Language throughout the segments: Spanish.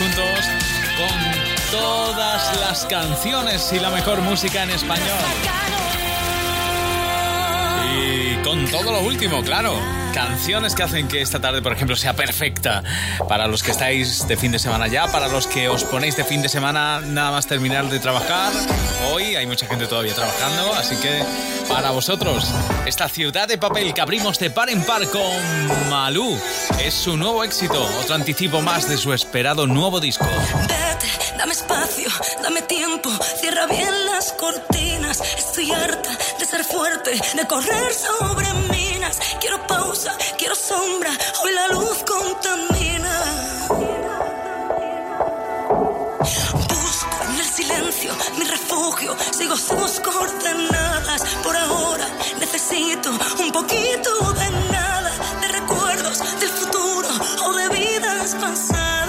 juntos con todas las canciones y la mejor música en español. Y con todo lo último, claro. Canciones que hacen que esta tarde, por ejemplo, sea perfecta para los que estáis de fin de semana ya, para los que os ponéis de fin de semana nada más terminar de trabajar. Hoy hay mucha gente todavía trabajando, así que para vosotros, esta ciudad de papel que abrimos de par en par con Malú es su nuevo éxito, otro anticipo más de su esperado nuevo disco. Vete, dame espacio, dame tiempo, cierra bien las cortinas. Estoy harta de ser fuerte, de correr sobre minas. Quiero pausa, quiero sombra, hoy la luz contamina. Busco en el silencio mi refugio, sigo sus coordenadas. Por ahora necesito un poquito de nada, de recuerdos del futuro o de vidas pasadas.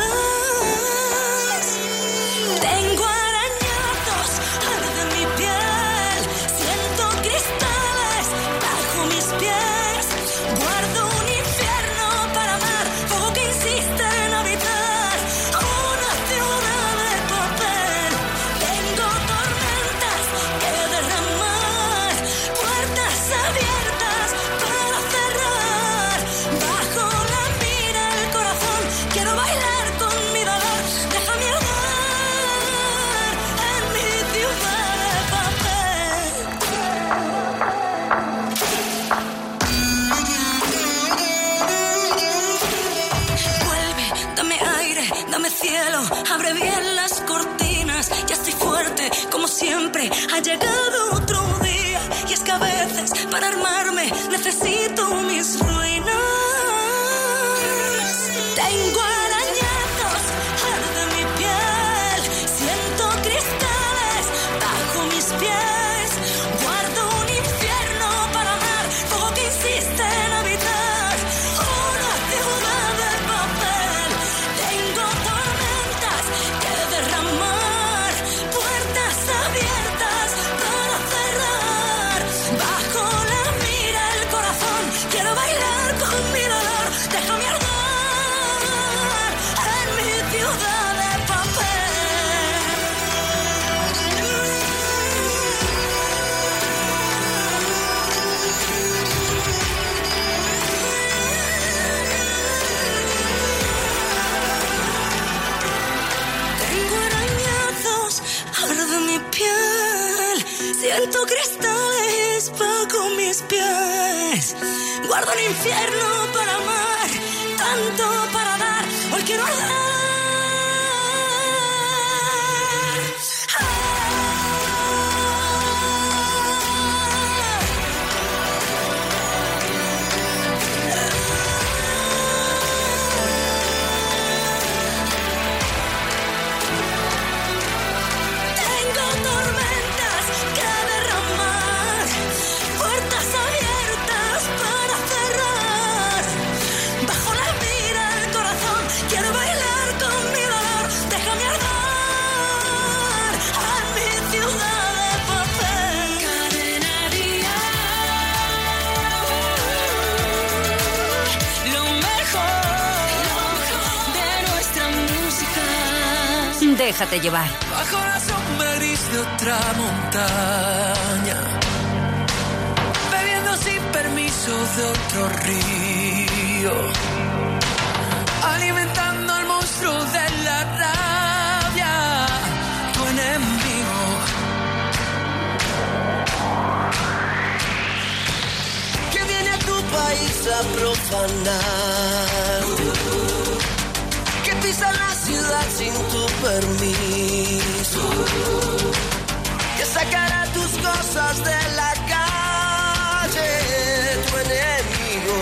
Ha llegado otro día. Y es que a veces, para armarme, necesito Guardo un infierno para amar, tanto para dar. Hoy quiero arder. Déjate llevar. Bajo la sombra gris de otra montaña, bebiendo sin permiso de otro río, alimentando al monstruo de la rabia, tu enemigo. Que viene a tu país a profanar sin tu permiso, que sacará tus cosas de la calle, tu enemigo.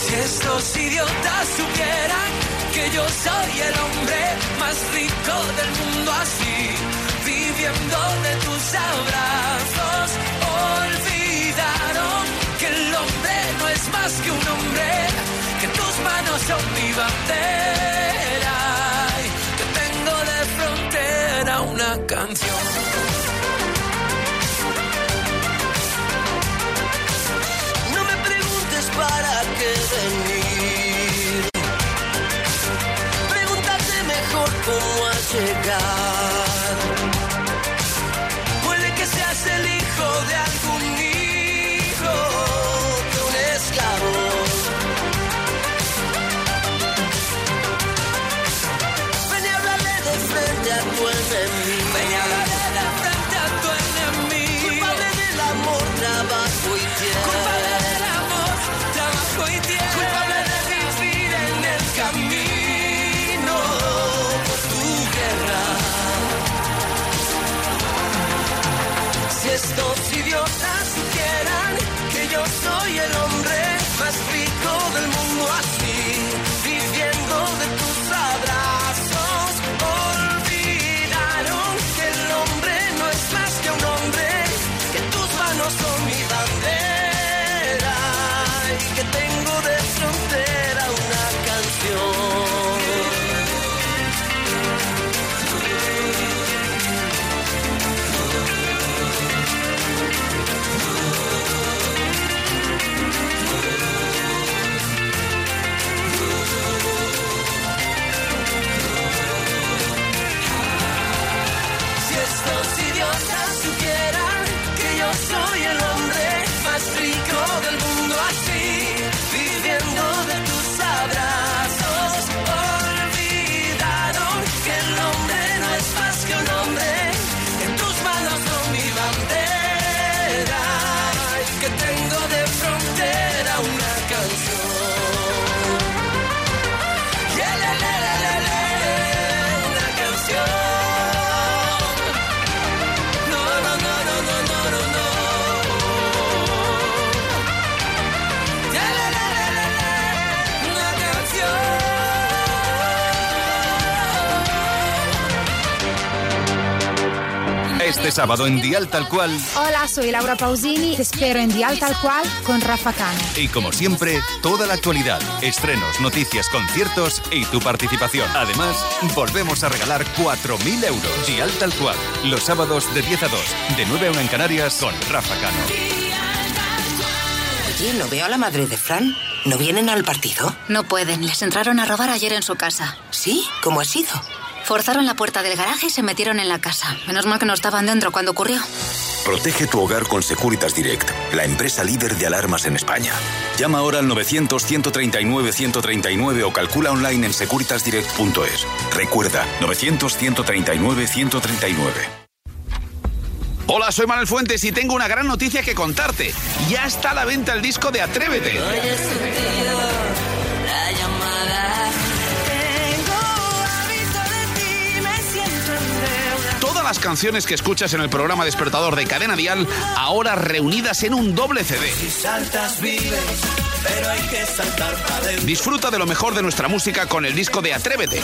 Si estos idiotas supieran que yo soy el hombre más rico del mundo así, viviendo de tus abrazos, olvidaron que el hombre no es más que un hombre, que tus manos son mi bandera, y que tengo de frontera una canción. No me preguntes para qué venir. Estos idiotas supieran que yo soy el hombre más rico del mundo así, viviendo de tus abrazos, sábado en Dial Tal Cual Hola, soy Laura Pausini. Te espero en Dial Tal Cual con Rafa Cano. y como siempre, toda la actualidad, estrenos, noticias, conciertos y tu participación. Además, volvemos a regalar 4.000 euros. Dial Tal Cual, los sábados de 10 a 2, de 9 a 1 en Canarias con Rafa Cano. Oye, no veo a la madre de Fran. ¿No vienen al partido? No pueden, les entraron a robar ayer en su casa. ¿Sí? ¿Cómo ha sido? Forzaron la puerta del garaje y se metieron en la casa. Menos mal que no estaban dentro cuando ocurrió. Protege tu hogar con Securitas Direct, la empresa líder de alarmas en España. Llama ahora al 900-139-139 o calcula online en securitasdirect.es. Recuerda, 900-139-139. Hola, soy Manuel Fuentes y tengo una gran noticia que contarte. Ya está a la venta el disco de Atrévete. Las canciones que escuchas en el programa Despertador de Cadena Dial, ahora reunidas en un doble CD. Si saltas vives, pero hay que saltar. Disfruta de lo mejor de nuestra música con el disco de Atrévete.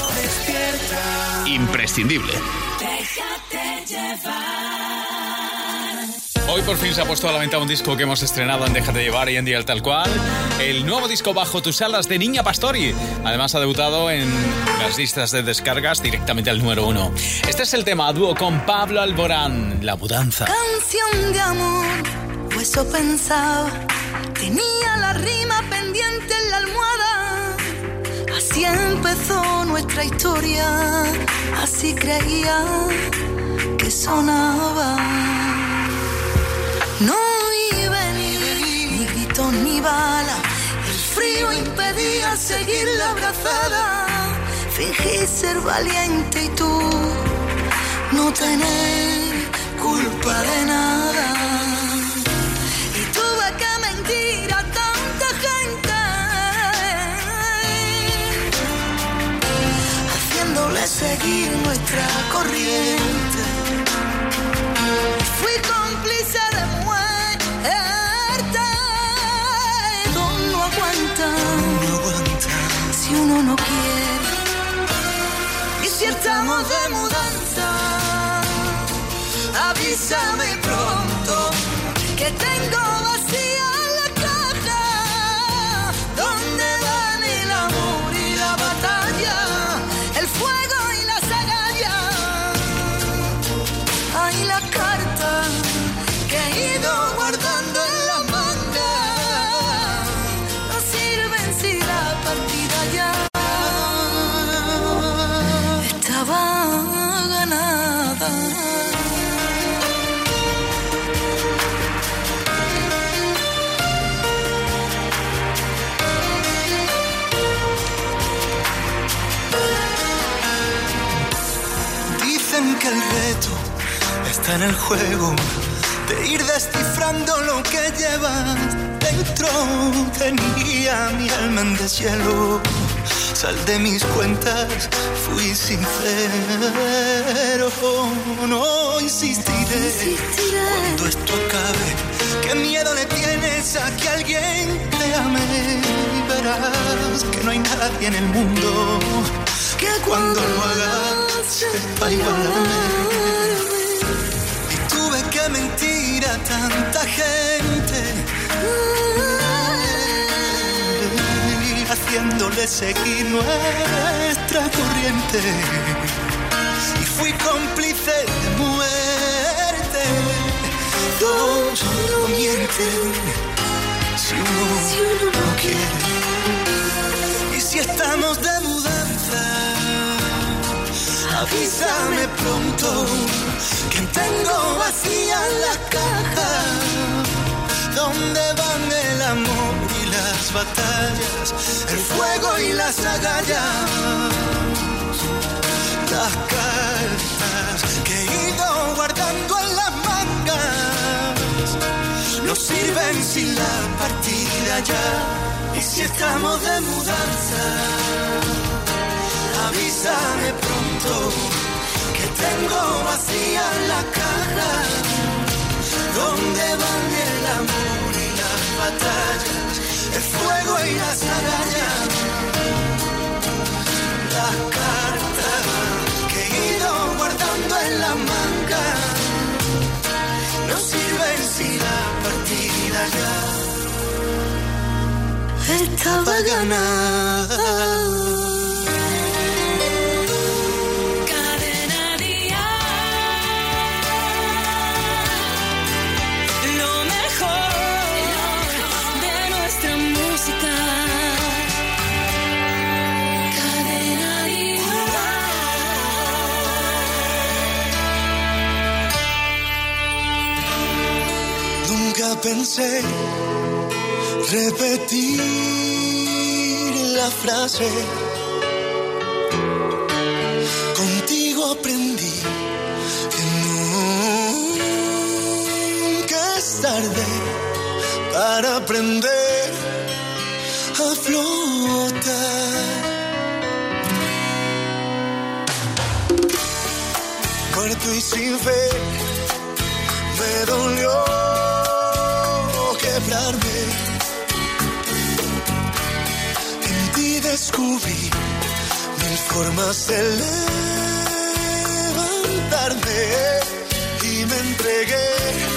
Imprescindible. Déjate llevar. Hoy por fin se ha puesto a la venta un disco que hemos estrenado en Déjate llevar y en Dial Tal Cual. El nuevo disco Bajo tus alas de Niña Pastori. Además ha debutado en las listas de descargas directamente al número uno. Este es el tema a dúo con Pablo Alborán, La Mudanza. Canción de amor, o eso pensaba. Tenía la rima pendiente en la almohada. Así empezó nuestra historia. Así creía que sonaba. No iba ni gritos ni bala. El frío impedía seguir la abrazada. Fingí ser valiente y tú no tener culpa de nada. Y tuve que mentir a tanta gente, haciéndole seguir nuestra corriente. Está en el juego de ir descifrando lo que llevas dentro. Tenía mi alma en deshielo. Sal de mis cuentas, fui sincero. No insistiré cuando esto acabe. ¿Qué miedo le tienes a que alguien te ame? Verás que no hay nadie en el mundo que cuando lo hagas sepa igualarme. A tanta gente. Haciéndole seguir nuestra corriente. Y fui cómplice de muerte. Dos no mienten si uno no quiere. Y si estamos de mudanza, avísame pronto tengo vacía la caja. ¿Dónde van el amor y las batallas, el fuego y las agallas? Las cartas que he ido guardando en las mangas no sirven sin la partida ya. Y si estamos de mudanza, avísame pronto tengo vacía la caja. ¿Dónde van el amor y las batallas, el fuego y las agallas? Las cartas que he ido guardando en la manga no sirven si la partida ya estaba ganada. Pensé repetir la frase. Contigo aprendí que nunca es tarde para aprender a flotar. Muerto y sin fe, me dolió mil formas de levantarme y me entregué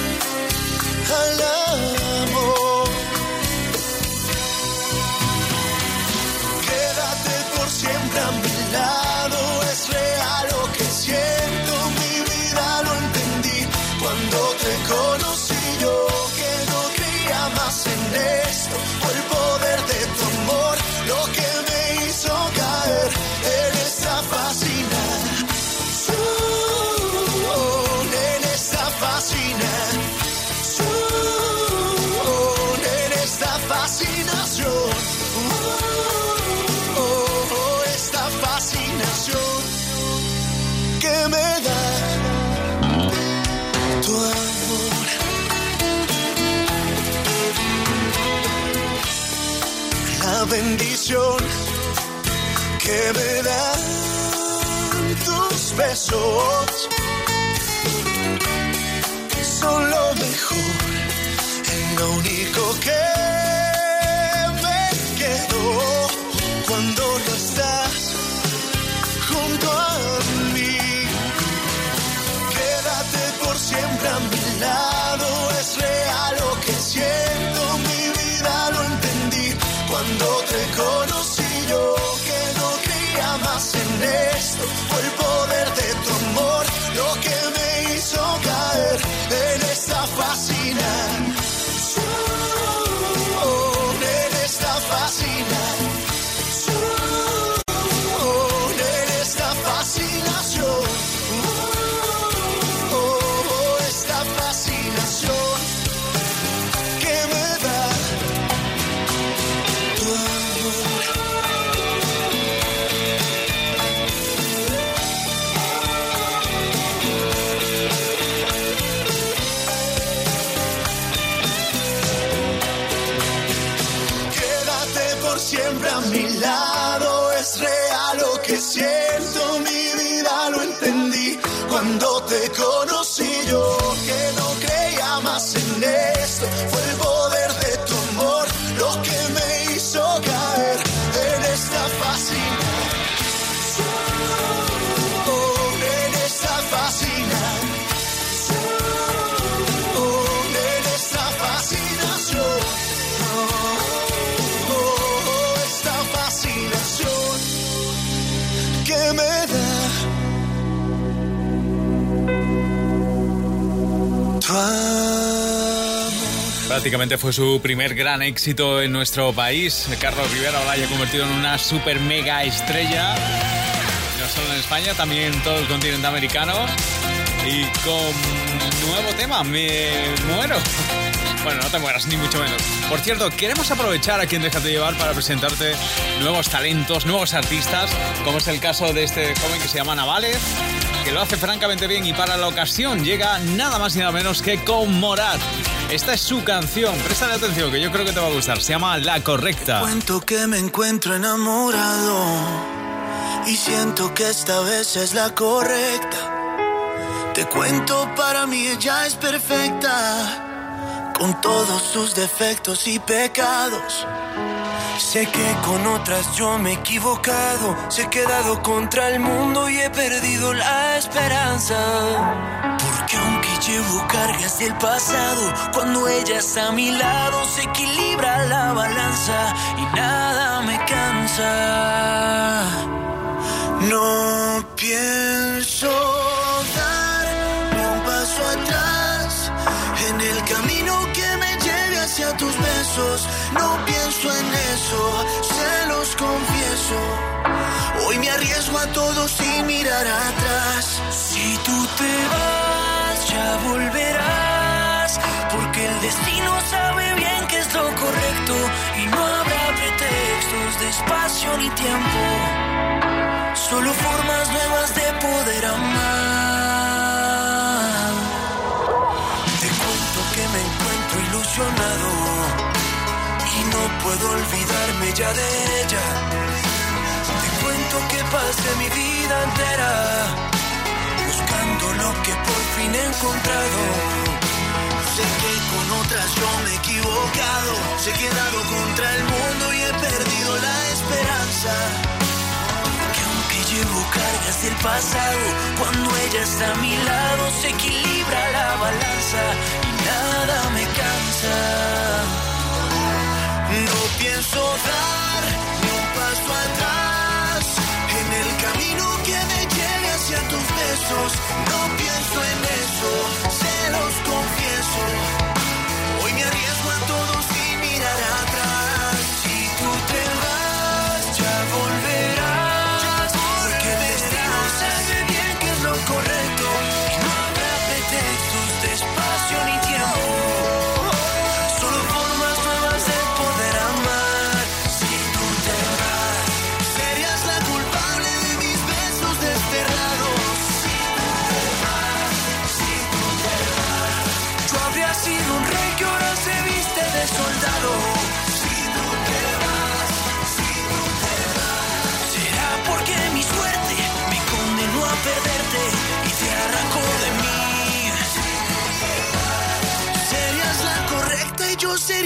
que me dan tus besos. Son lo mejor, lo único que Prácticamente fue su primer gran éxito en nuestro país. Carlos Rivera ahora ya convertido en una super mega estrella. No solo en España, también en todo el continente americano. Y con nuevo tema, me muero. Bueno, no te mueras, ni mucho menos. Por cierto, queremos aprovechar a quien Déjate Llevar para presentarte nuevos talentos, nuevos artistas, como es el caso de este joven que se llama Navales, que lo hace francamente bien y para la ocasión llega nada más y nada menos que con Morat. Esta es su canción, préstale atención que yo creo que te va a gustar, se llama La Correcta. Cuento que me encuentro enamorado y siento que esta vez es la correcta. Te cuento, para mí ella es perfecta, con todos sus defectos y pecados. Sé que con otras yo me he equivocado, se he quedado contra el mundo y he perdido la esperanza. Porque aunque llevo cargas del pasado, cuando ella está a mi lado se equilibra la balanza y nada me cansa. No pienso dar ni un paso atrás en el camino que me lleve hacia tus besos. No pienso en eso, se los confieso. Hoy me arriesgo a todo sin mirar atrás. Si tú te vas, ya volverás. Porque el destino sabe bien que es lo correcto. Y no habrá pretextos de espacio ni tiempo. Solo formas nuevas de poder amar. Te cuento que me encuentro ilusionado y no puedo olvidarme ya de ella. Te cuento que pasé mi vida entera lo que por fin he encontrado. Sé que con otras yo me he equivocado, se he quedado contra el mundo y he perdido la esperanza. Que aunque llevo cargas del pasado, cuando ella está a mi lado se equilibra la balanza y nada me cansa. No pienso dar ni un paso atrás No pienso en eso, se los confieso. Hoy me arriesgo a todo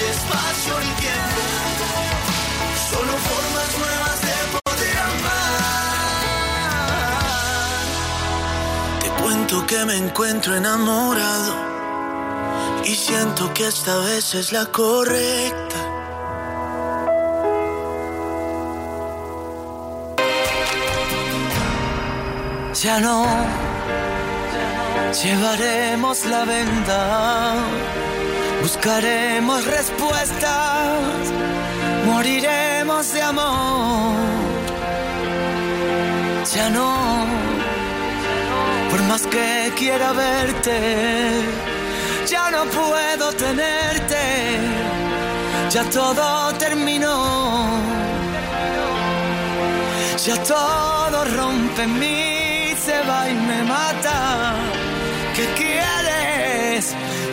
espacio ni tiempo. Solo formas nuevas de poder amar. Te cuento que me encuentro enamorado y siento que esta vez es la correcta. Ya no llevaremos la venda, buscaremos respuestas, moriremos de amor. ya no. Por más que quiera verte, ya no puedo tenerte. Ya todo terminó. Ya todo rompe en mí, se va y me mata. ¿Qué quieres?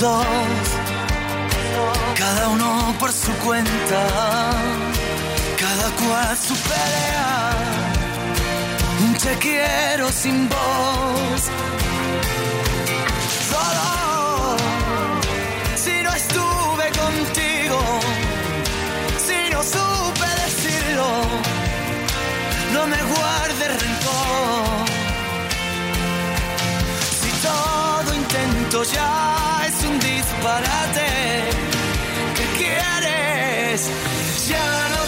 Dos, cada uno por su cuenta, cada cual su pelea. Te quiero sin voz. Solo si no estuve contigo, si no supe decirlo, no me guardes rencor. Si todo intento ya disparate, ¿qué quieres? Ya no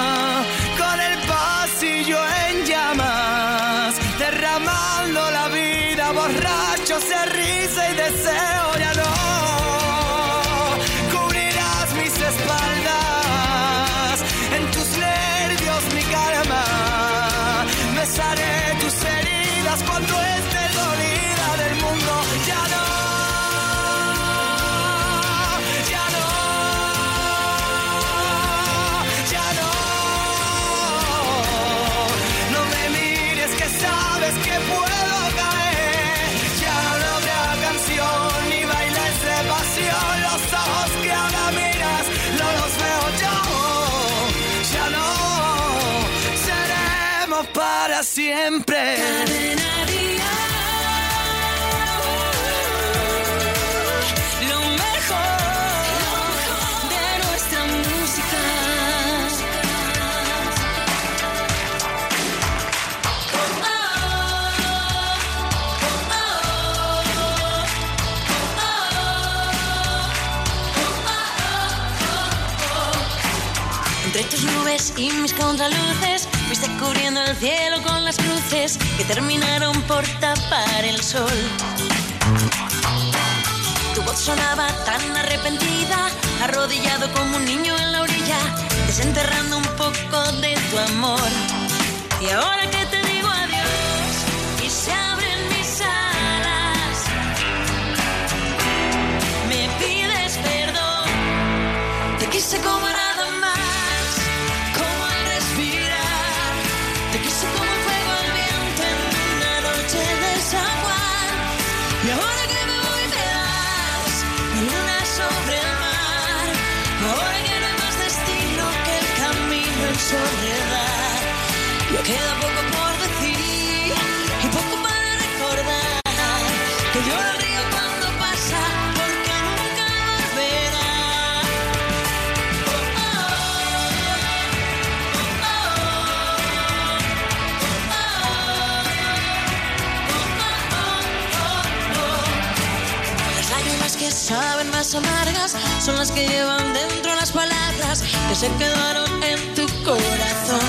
Para siempre. Lo mejor de nuestra música. Entre tus nubes y mis contraluces, cubriendo el cielo con las cruces que terminaron por tapar el sol. Tu voz sonaba tan arrepentida, arrodillado como un niño en la orilla, desenterrando un poco de tu amor. Y ahora amargas son las que llevan dentro las palabras que se quedaron en tu corazón.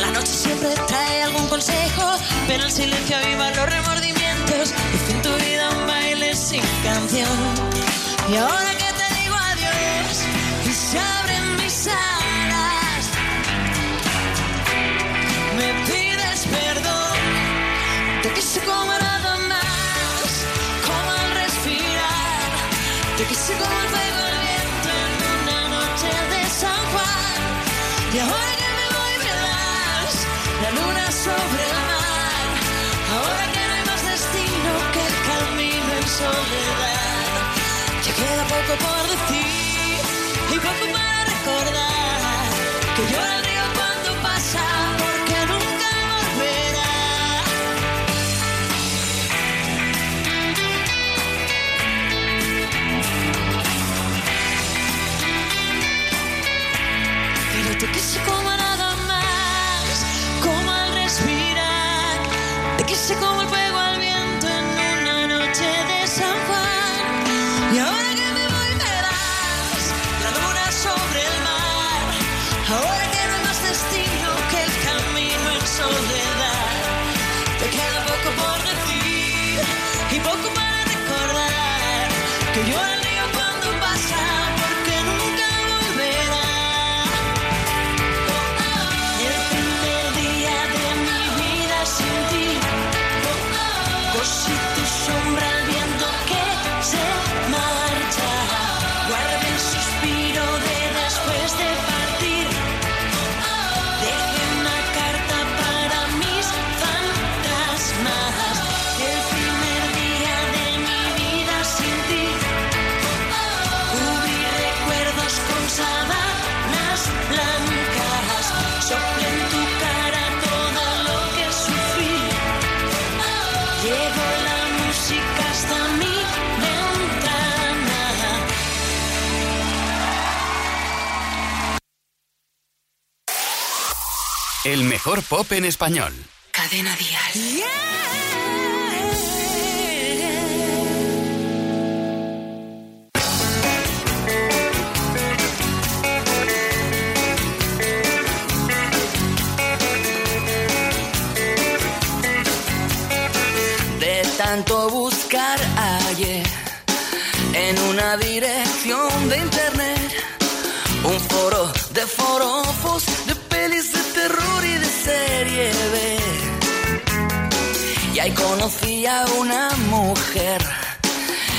La noche siempre trae algún consejo, pero el silencio aviva los remordimientos hice en tu vida un baile sin canción. Y ahora que pop en español. Cadena Dial. De tanto buscar ayer en una dirección de internet, un foro de forofos, conocí a una mujer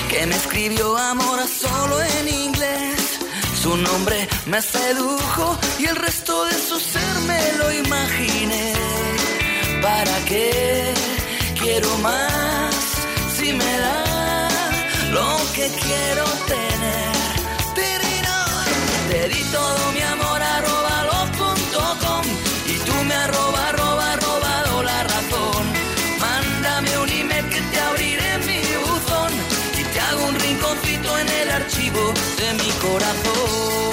que me escribió amor solo en inglés. Su nombre me sedujo y el resto de su ser me lo imaginé. ¿Para qué quiero más si me da lo que quiero tener? Te di todo mi amor arroba los.com y tú me arroba de mi corazón.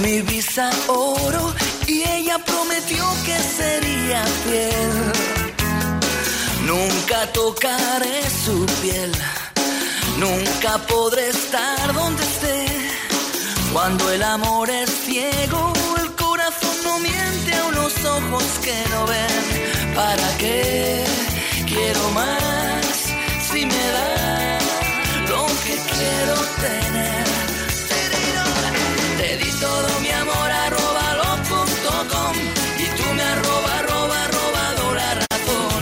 Mi visa oro y ella prometió que sería fiel. Nunca tocaré su piel, nunca podré estar donde esté. Cuando el amor es ciego, el corazón no miente a unos ojos que no ven. ¿Para qué quiero más si me da lo que quiero tener? Todo mi amor arroba lo.com y tú me arroba arroba robado la razón.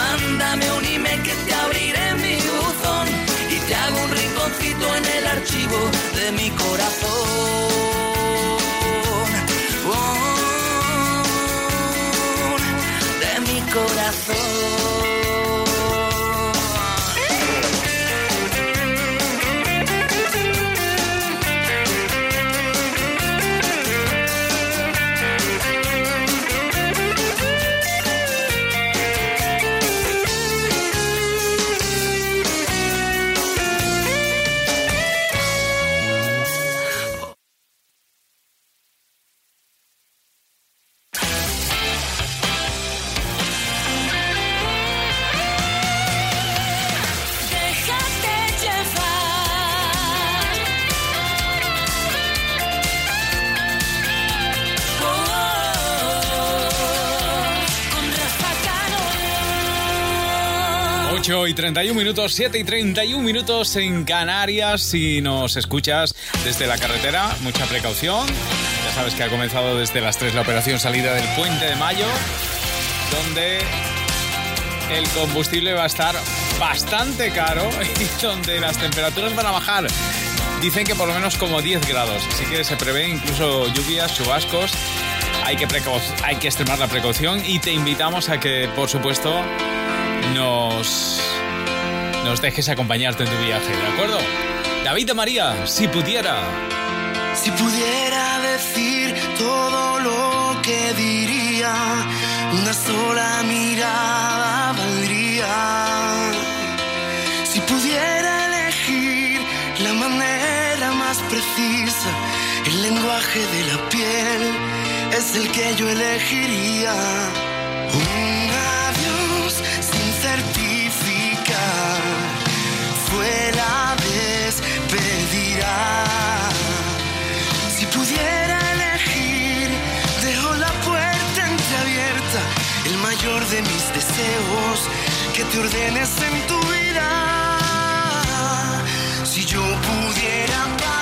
Mándame un email que te abriré mi buzón y te hago un rinconcito en el archivo de mi corazón. Oh, de mi corazón. 31 minutos, 7 y 31 minutos en Canarias. Si nos escuchas desde la carretera, mucha precaución. Ya sabes que ha comenzado desde las 3 la operación salida del puente de mayo, donde el combustible va a estar bastante caro y donde las temperaturas van a bajar. Dicen que por lo menos como 10 grados, así que se prevé incluso lluvias, chubascos. Hay que, hay que extremar la precaución y te invitamos a que, por supuesto, nos, nos dejes acompañarte en tu viaje, ¿de acuerdo? David de María, si pudiera. Si pudiera decir todo lo que diría, una sola mirada valdría. Si pudiera elegir la manera más precisa, el lenguaje de la piel es el que yo elegiría. Un Si pudiera elegir, dejo la puerta entreabierta, el mayor de mis deseos, que te ordenes en tu vida. Si yo pudiera parar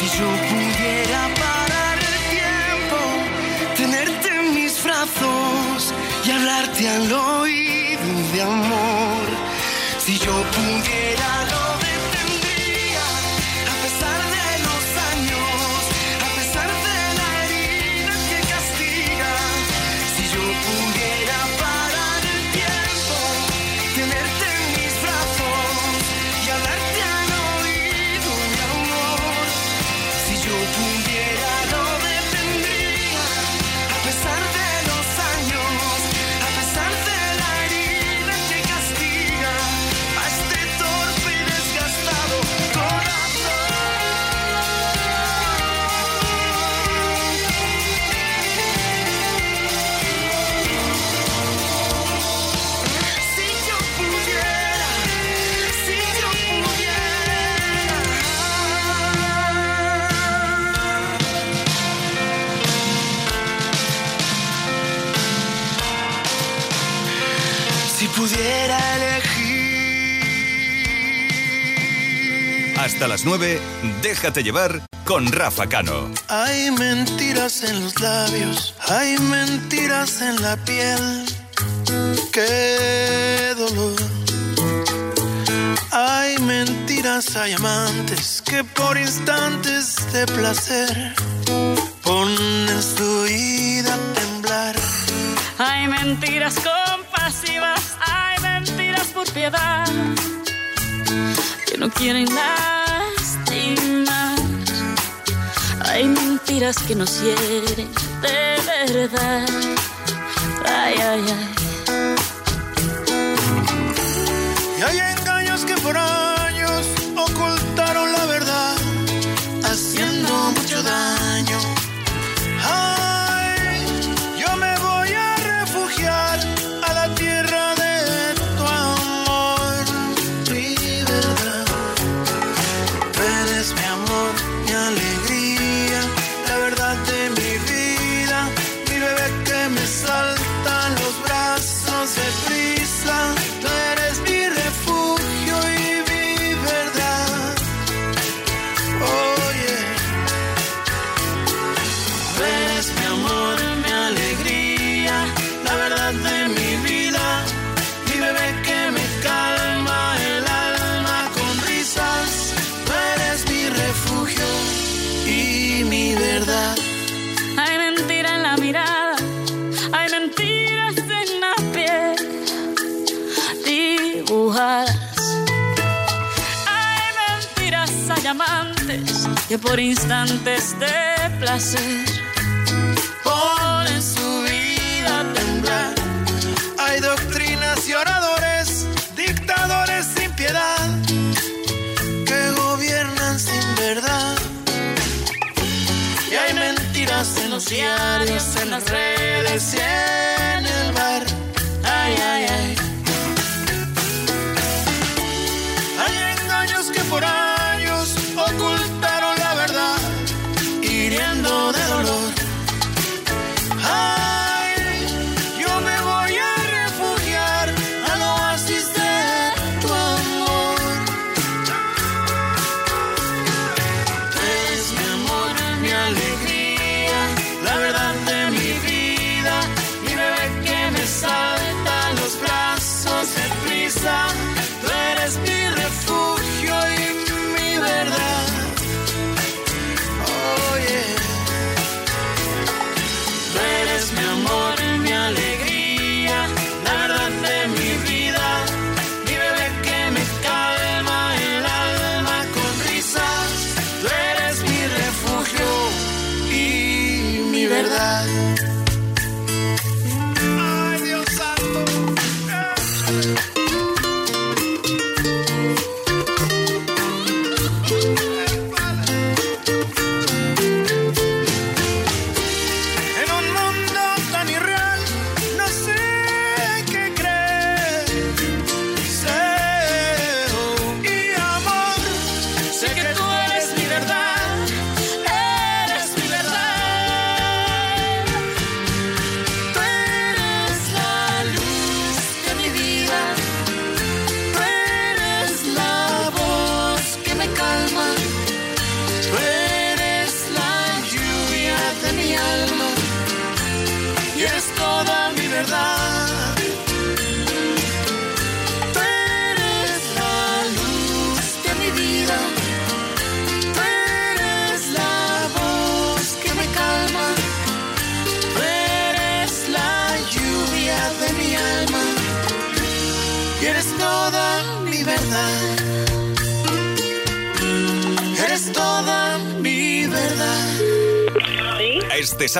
Si yo pudiera parar el tiempo, tenerte en mis brazos y hablarte al oído de amor. Hasta las 9, déjate llevar con Rafa Cano. Hay mentiras en los labios, hay mentiras en la piel. Qué dolor. Hay mentiras, hay amantes que por instantes de placer ponen su vida a temblar. Hay mentiras compasivas, hay mentiras por piedad que no quieren lastimar. Hay mentiras que nos hieren de verdad. Ay, ay, ay.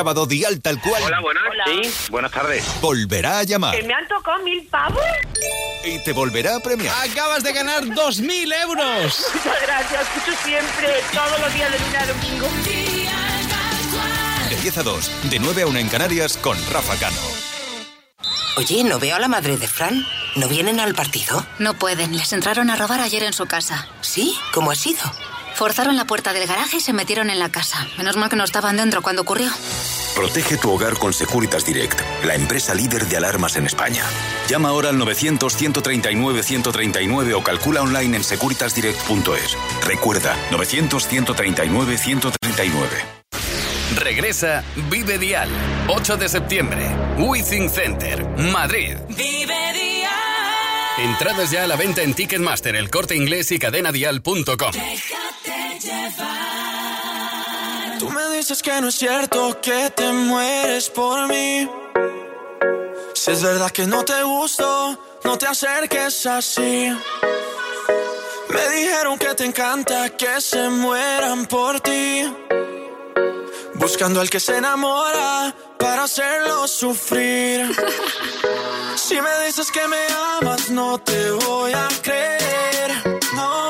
Sábado Dial tal cual Hola, buenas. Sí, buenas tardes. volverá a llamar ¿Que me han tocado mil pavos? y te volverá a premiar. Acabas de ganar 2.000 euros. Muchas gracias, escucho siempre, todos los días de lunes a domingo. De 10 a 2, de 9 a 1 en Canarias con Rafa Cano. Oye, ¿no veo a la madre de Fran? ¿No vienen al partido? No pueden, les entraron a robar ayer en su casa. ¿Sí? ¿Cómo ha sido? Forzaron la puerta del garaje y se metieron en la casa. Menos mal que no estaban dentro cuando ocurrió. Protege tu hogar con Securitas Direct, la empresa líder de alarmas en España. Llama ahora al 900-139-139 o calcula online en securitasdirect.es. Recuerda, 900-139-139. Regresa Vive Dial, 8 de septiembre, Withing Center, Madrid. Vive día. Entradas ya a la venta en Ticketmaster, el corte inglés y cadenadial.com. Déjate llevar. Tú me dices que no es cierto que te mueres por mí. Si es verdad que no te gusto, no te acerques así. Me dijeron que te encanta que se mueran por ti. Buscando al que se enamora para hacerlo sufrir. Si me dices que me amas, no te voy a creer. No,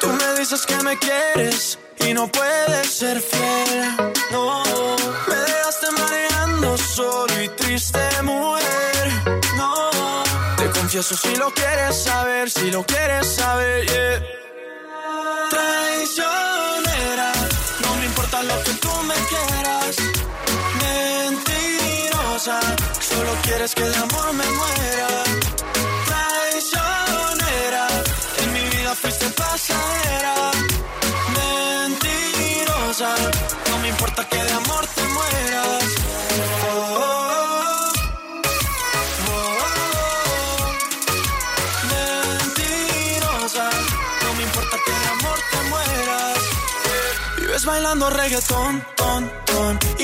tú me dices que me quieres y no puedes ser fiel. No, me dejaste mareando solo y triste, mujer. No, te confieso si lo quieres saber, si lo quieres saber, yeah. Traicionera, no me importa lo que tú me quieras. Mentirosa, solo quieres que de amor me muera. Fuiste pasajera. Mentirosa, no me importa que de amor te mueras. Oh, oh, oh. Mentirosa, no me importa que de amor te mueras. Vive ves bailando reggaetón, ton, ton.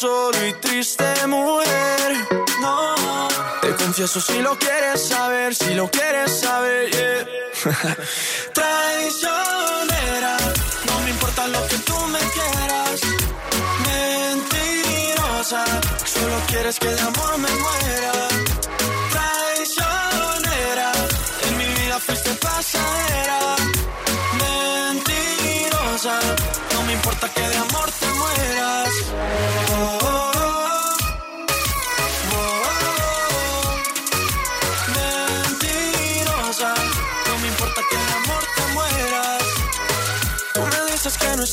Solo y triste, mujer. No, te confieso si lo quieres saber, si lo quieres saber, yeah. Traicionera, no me importa lo que tú me quieras. Mentirosa, solo quieres que de amor me muera. Traicionera, en mi vida fuiste pasajera. Mentirosa, no me importa que de amor te mueras.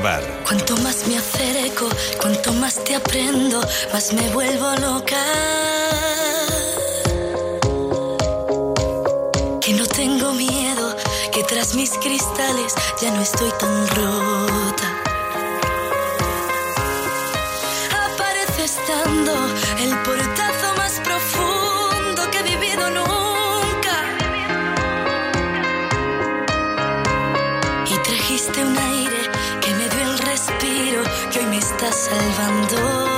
Cuanto más me acerco, cuanto más te aprendo, más me vuelvo loca. Que no tengo miedo, que tras mis cristales ya no estoy tan rota. Aparece estando el portazo está salvando.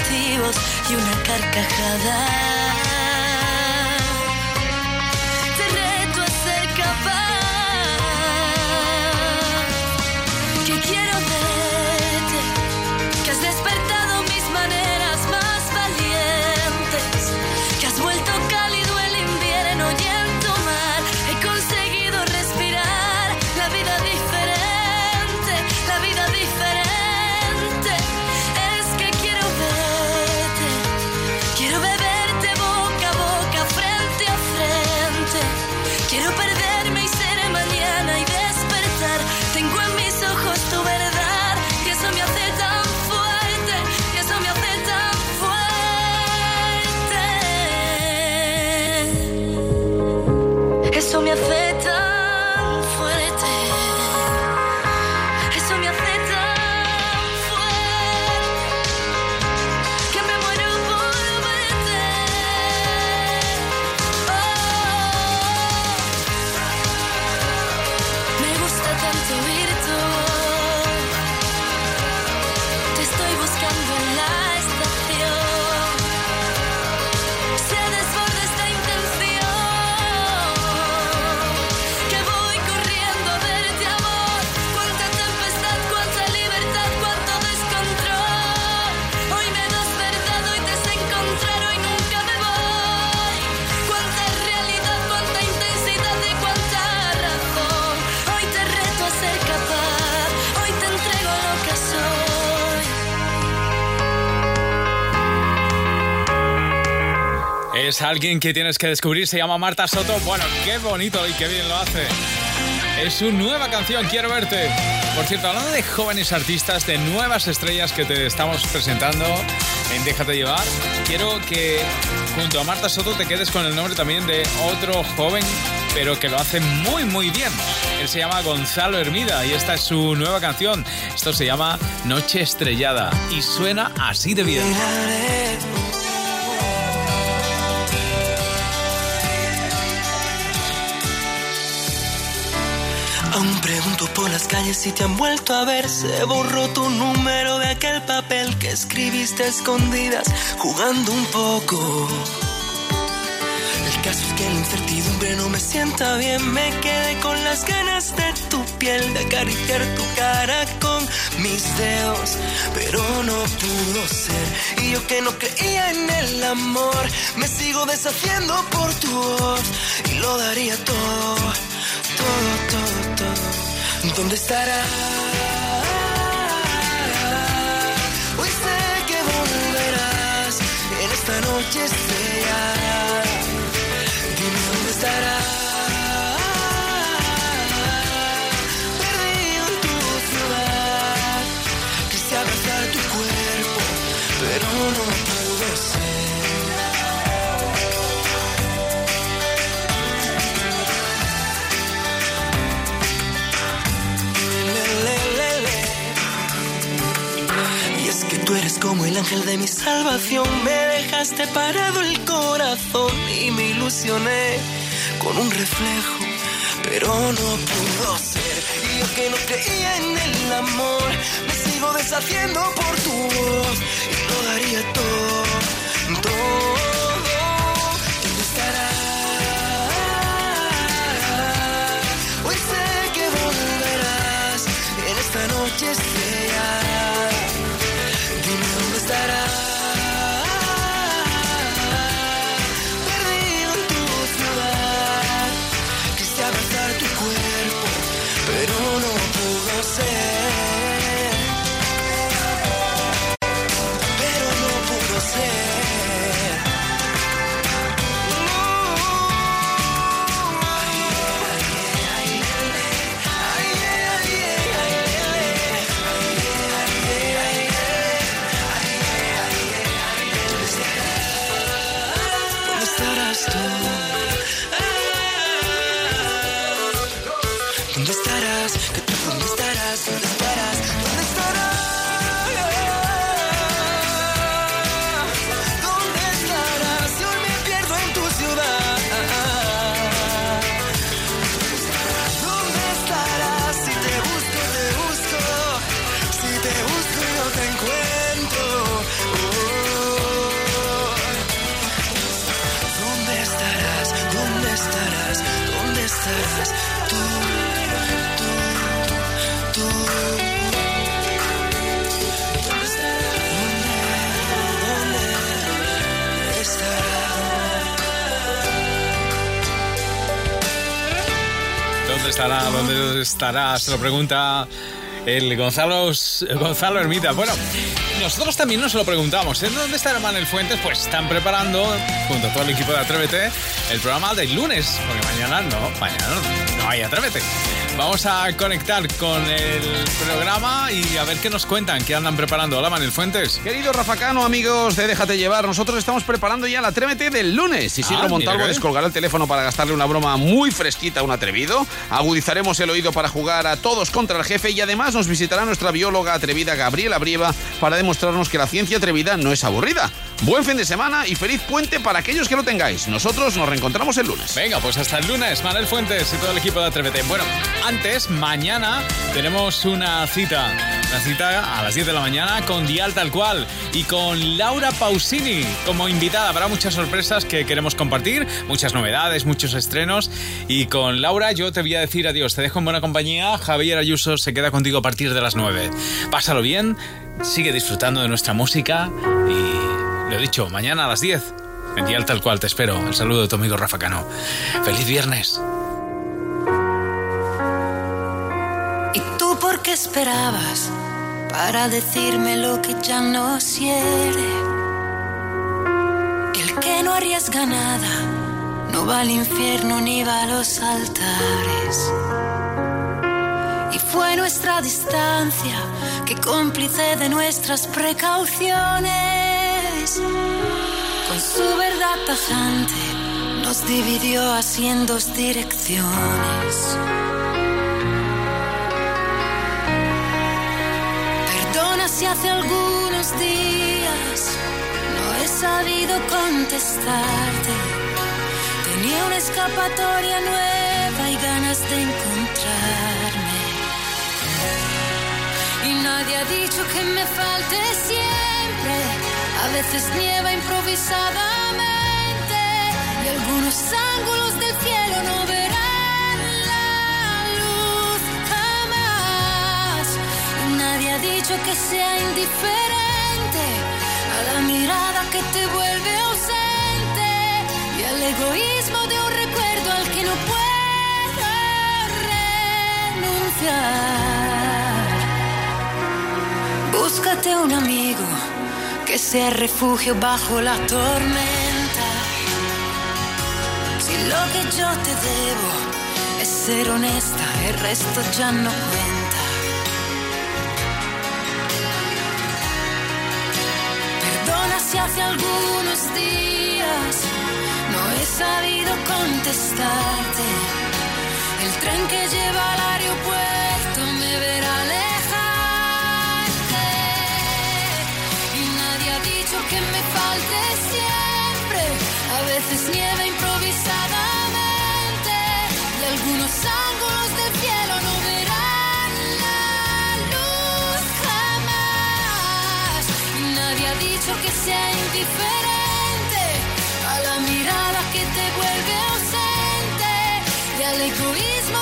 y una carcajada. Alguien que tienes que descubrir se llama Marta Soto. Bueno, qué bonito y qué bien lo hace. Es su nueva canción, Quiero verte. Por cierto, hablando de jóvenes artistas, de nuevas estrellas que te estamos presentando en Déjate llevar, quiero que junto a Marta Soto te quedes con el nombre también de otro joven, pero que lo hace muy muy bien. Él se llama Gonzalo Hermida y esta es su nueva canción. Esto se llama Noche Estrellada y suena así de bien. Por las calles si te han vuelto a ver. Se borró tu número de aquel papel que escribiste a escondidas, jugando un poco. El caso es que la incertidumbre no me sienta bien. Me quedé con las ganas de tu piel, de acariciar tu cara con mis dedos. Pero no pudo ser. Y yo que no creía en el amor, me sigo deshaciendo por tu voz. Y lo daría todo, todo, todo. ¿Dónde estará? Hoy sé que volverás en esta noche ángel de mi salvación. Me dejaste parado el corazón y me ilusioné con un reflejo, pero no pudo ser. Y yo que no creía en el amor, me sigo deshaciendo por tu voz y lo daría todo, todo. Hoy sé que volverás en esta noche Se lo pregunta el Gonzalo, Gonzalo Ermita. Bueno, nosotros también nos lo preguntamos. ¿En dónde estará Manuel Fuentes? Pues están preparando, junto a todo el equipo de Atrévete, el programa del lunes. Porque mañana no, mañana no, no hay Atrévete. Vamos a conectar con el programa y a ver qué nos cuentan, qué andan preparando. Hola, Manuel Fuentes. Querido Rafa Cano, amigos de Déjate Llevar, nosotros estamos preparando ya la Atrévete del lunes. Isidro Ah, Montalvo descolgará el teléfono para gastarle una broma muy fresquita a un atrevido. Agudizaremos el oído para jugar a todos contra el jefe y además nos visitará nuestra bióloga atrevida Gabriela Brieva para demostrarnos que la ciencia atrevida no es aburrida. Buen fin de semana y feliz puente para aquellos que lo tengáis. Nosotros nos reencontramos el lunes. Venga, pues hasta el lunes, Manuel Fuentes y todo el equipo de Atrévete. Bueno, antes, mañana tenemos una cita. Una cita a las 10 de la mañana con Dial Tal Cual y con Laura Pausini como invitada. Habrá muchas sorpresas que queremos compartir, muchas novedades, muchos estrenos. Y con Laura yo te voy a decir adiós. Te dejo en buena compañía. Javier Ayuso se queda contigo a partir de las 9. Pásalo bien, sigue disfrutando de nuestra música y lo dicho, mañana a las 10. En Dial Tal Cual te espero. El saludo de tu amigo Rafa Cano. Feliz viernes. ¿Y tú por qué esperabas para decirme lo que ya no quiere? El que no no arriesga nada, no va al infierno ni va a los altares. Y fue nuestra distancia que cómplice de nuestras precauciones, con su verdad tajante nos dividió así en dos direcciones. Perdona si hace algunos días no he sabido contestarte. Tenía una escapatoria nueva y ganas de encontrarme. Y nadie ha dicho que me falte siempre. Veces nieva improvisadamente y algunos ángulos del cielo no verán la luz jamás. Nadie ha dicho que sea indiferente a la mirada que te vuelve ausente y al egoísmo de un recuerdo al que no puedo renunciar. Búscate un amigo que sea refugio bajo la tormenta. Si lo que yo te debo es ser honesta, el resto ya no cuenta. Perdona si hace algunos días no he sabido contestarte. El tren que lleva al aeropuerto me verá alejarte. Dicho que me falte siempre. A veces nieva improvisadamente. Y algunos ángulos del cielo no verán la luz jamás. Nadie ha dicho que sea indiferente a la mirada que te vuelve ausente y al egoísmo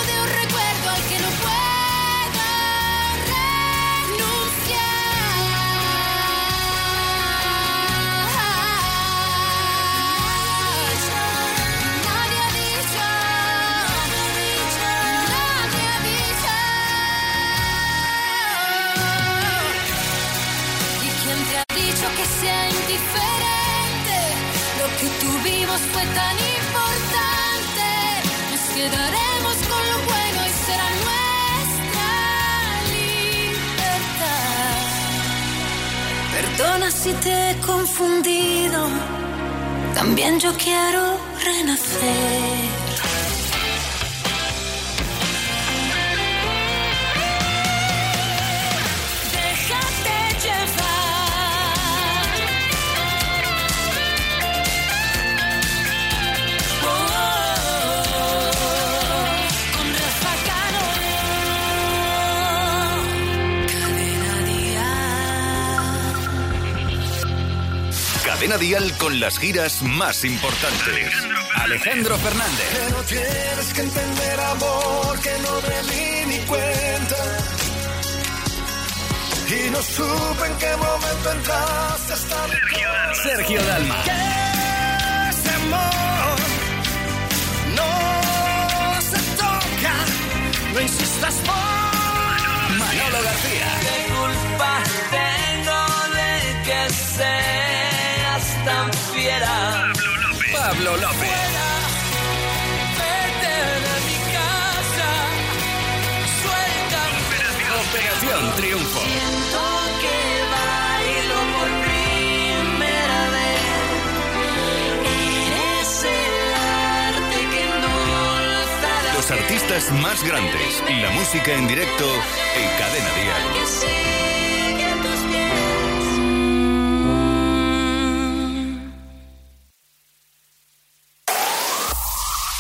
si te he confundido. También yo quiero renacer. Cadena Dial con las giras más importantes. Alejandro Fernández. Que no tienes que entender, amor, que no me di ni cuenta. Y no supe en qué momento entraste hasta mi Sergio Dalma. Que ese amor no se toca, no insistas por Manolo García. Tan fiera? Pablo López. Vete de mi casa, suéltame. Operación Triunfo. Siento que bailo por primera vez. Eres el arte que endulza Los artistas más grandes. La música en directo en Cadena Dial.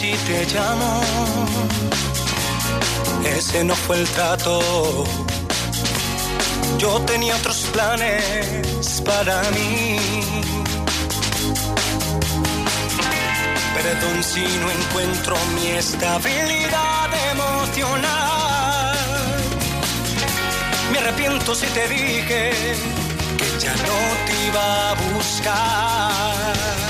si te llamo. Ese no fue el trato. Yo tenía otros planes para mí. Perdón si no encuentro mi estabilidad emocional. Me arrepiento si te dije que ya no te iba a buscar.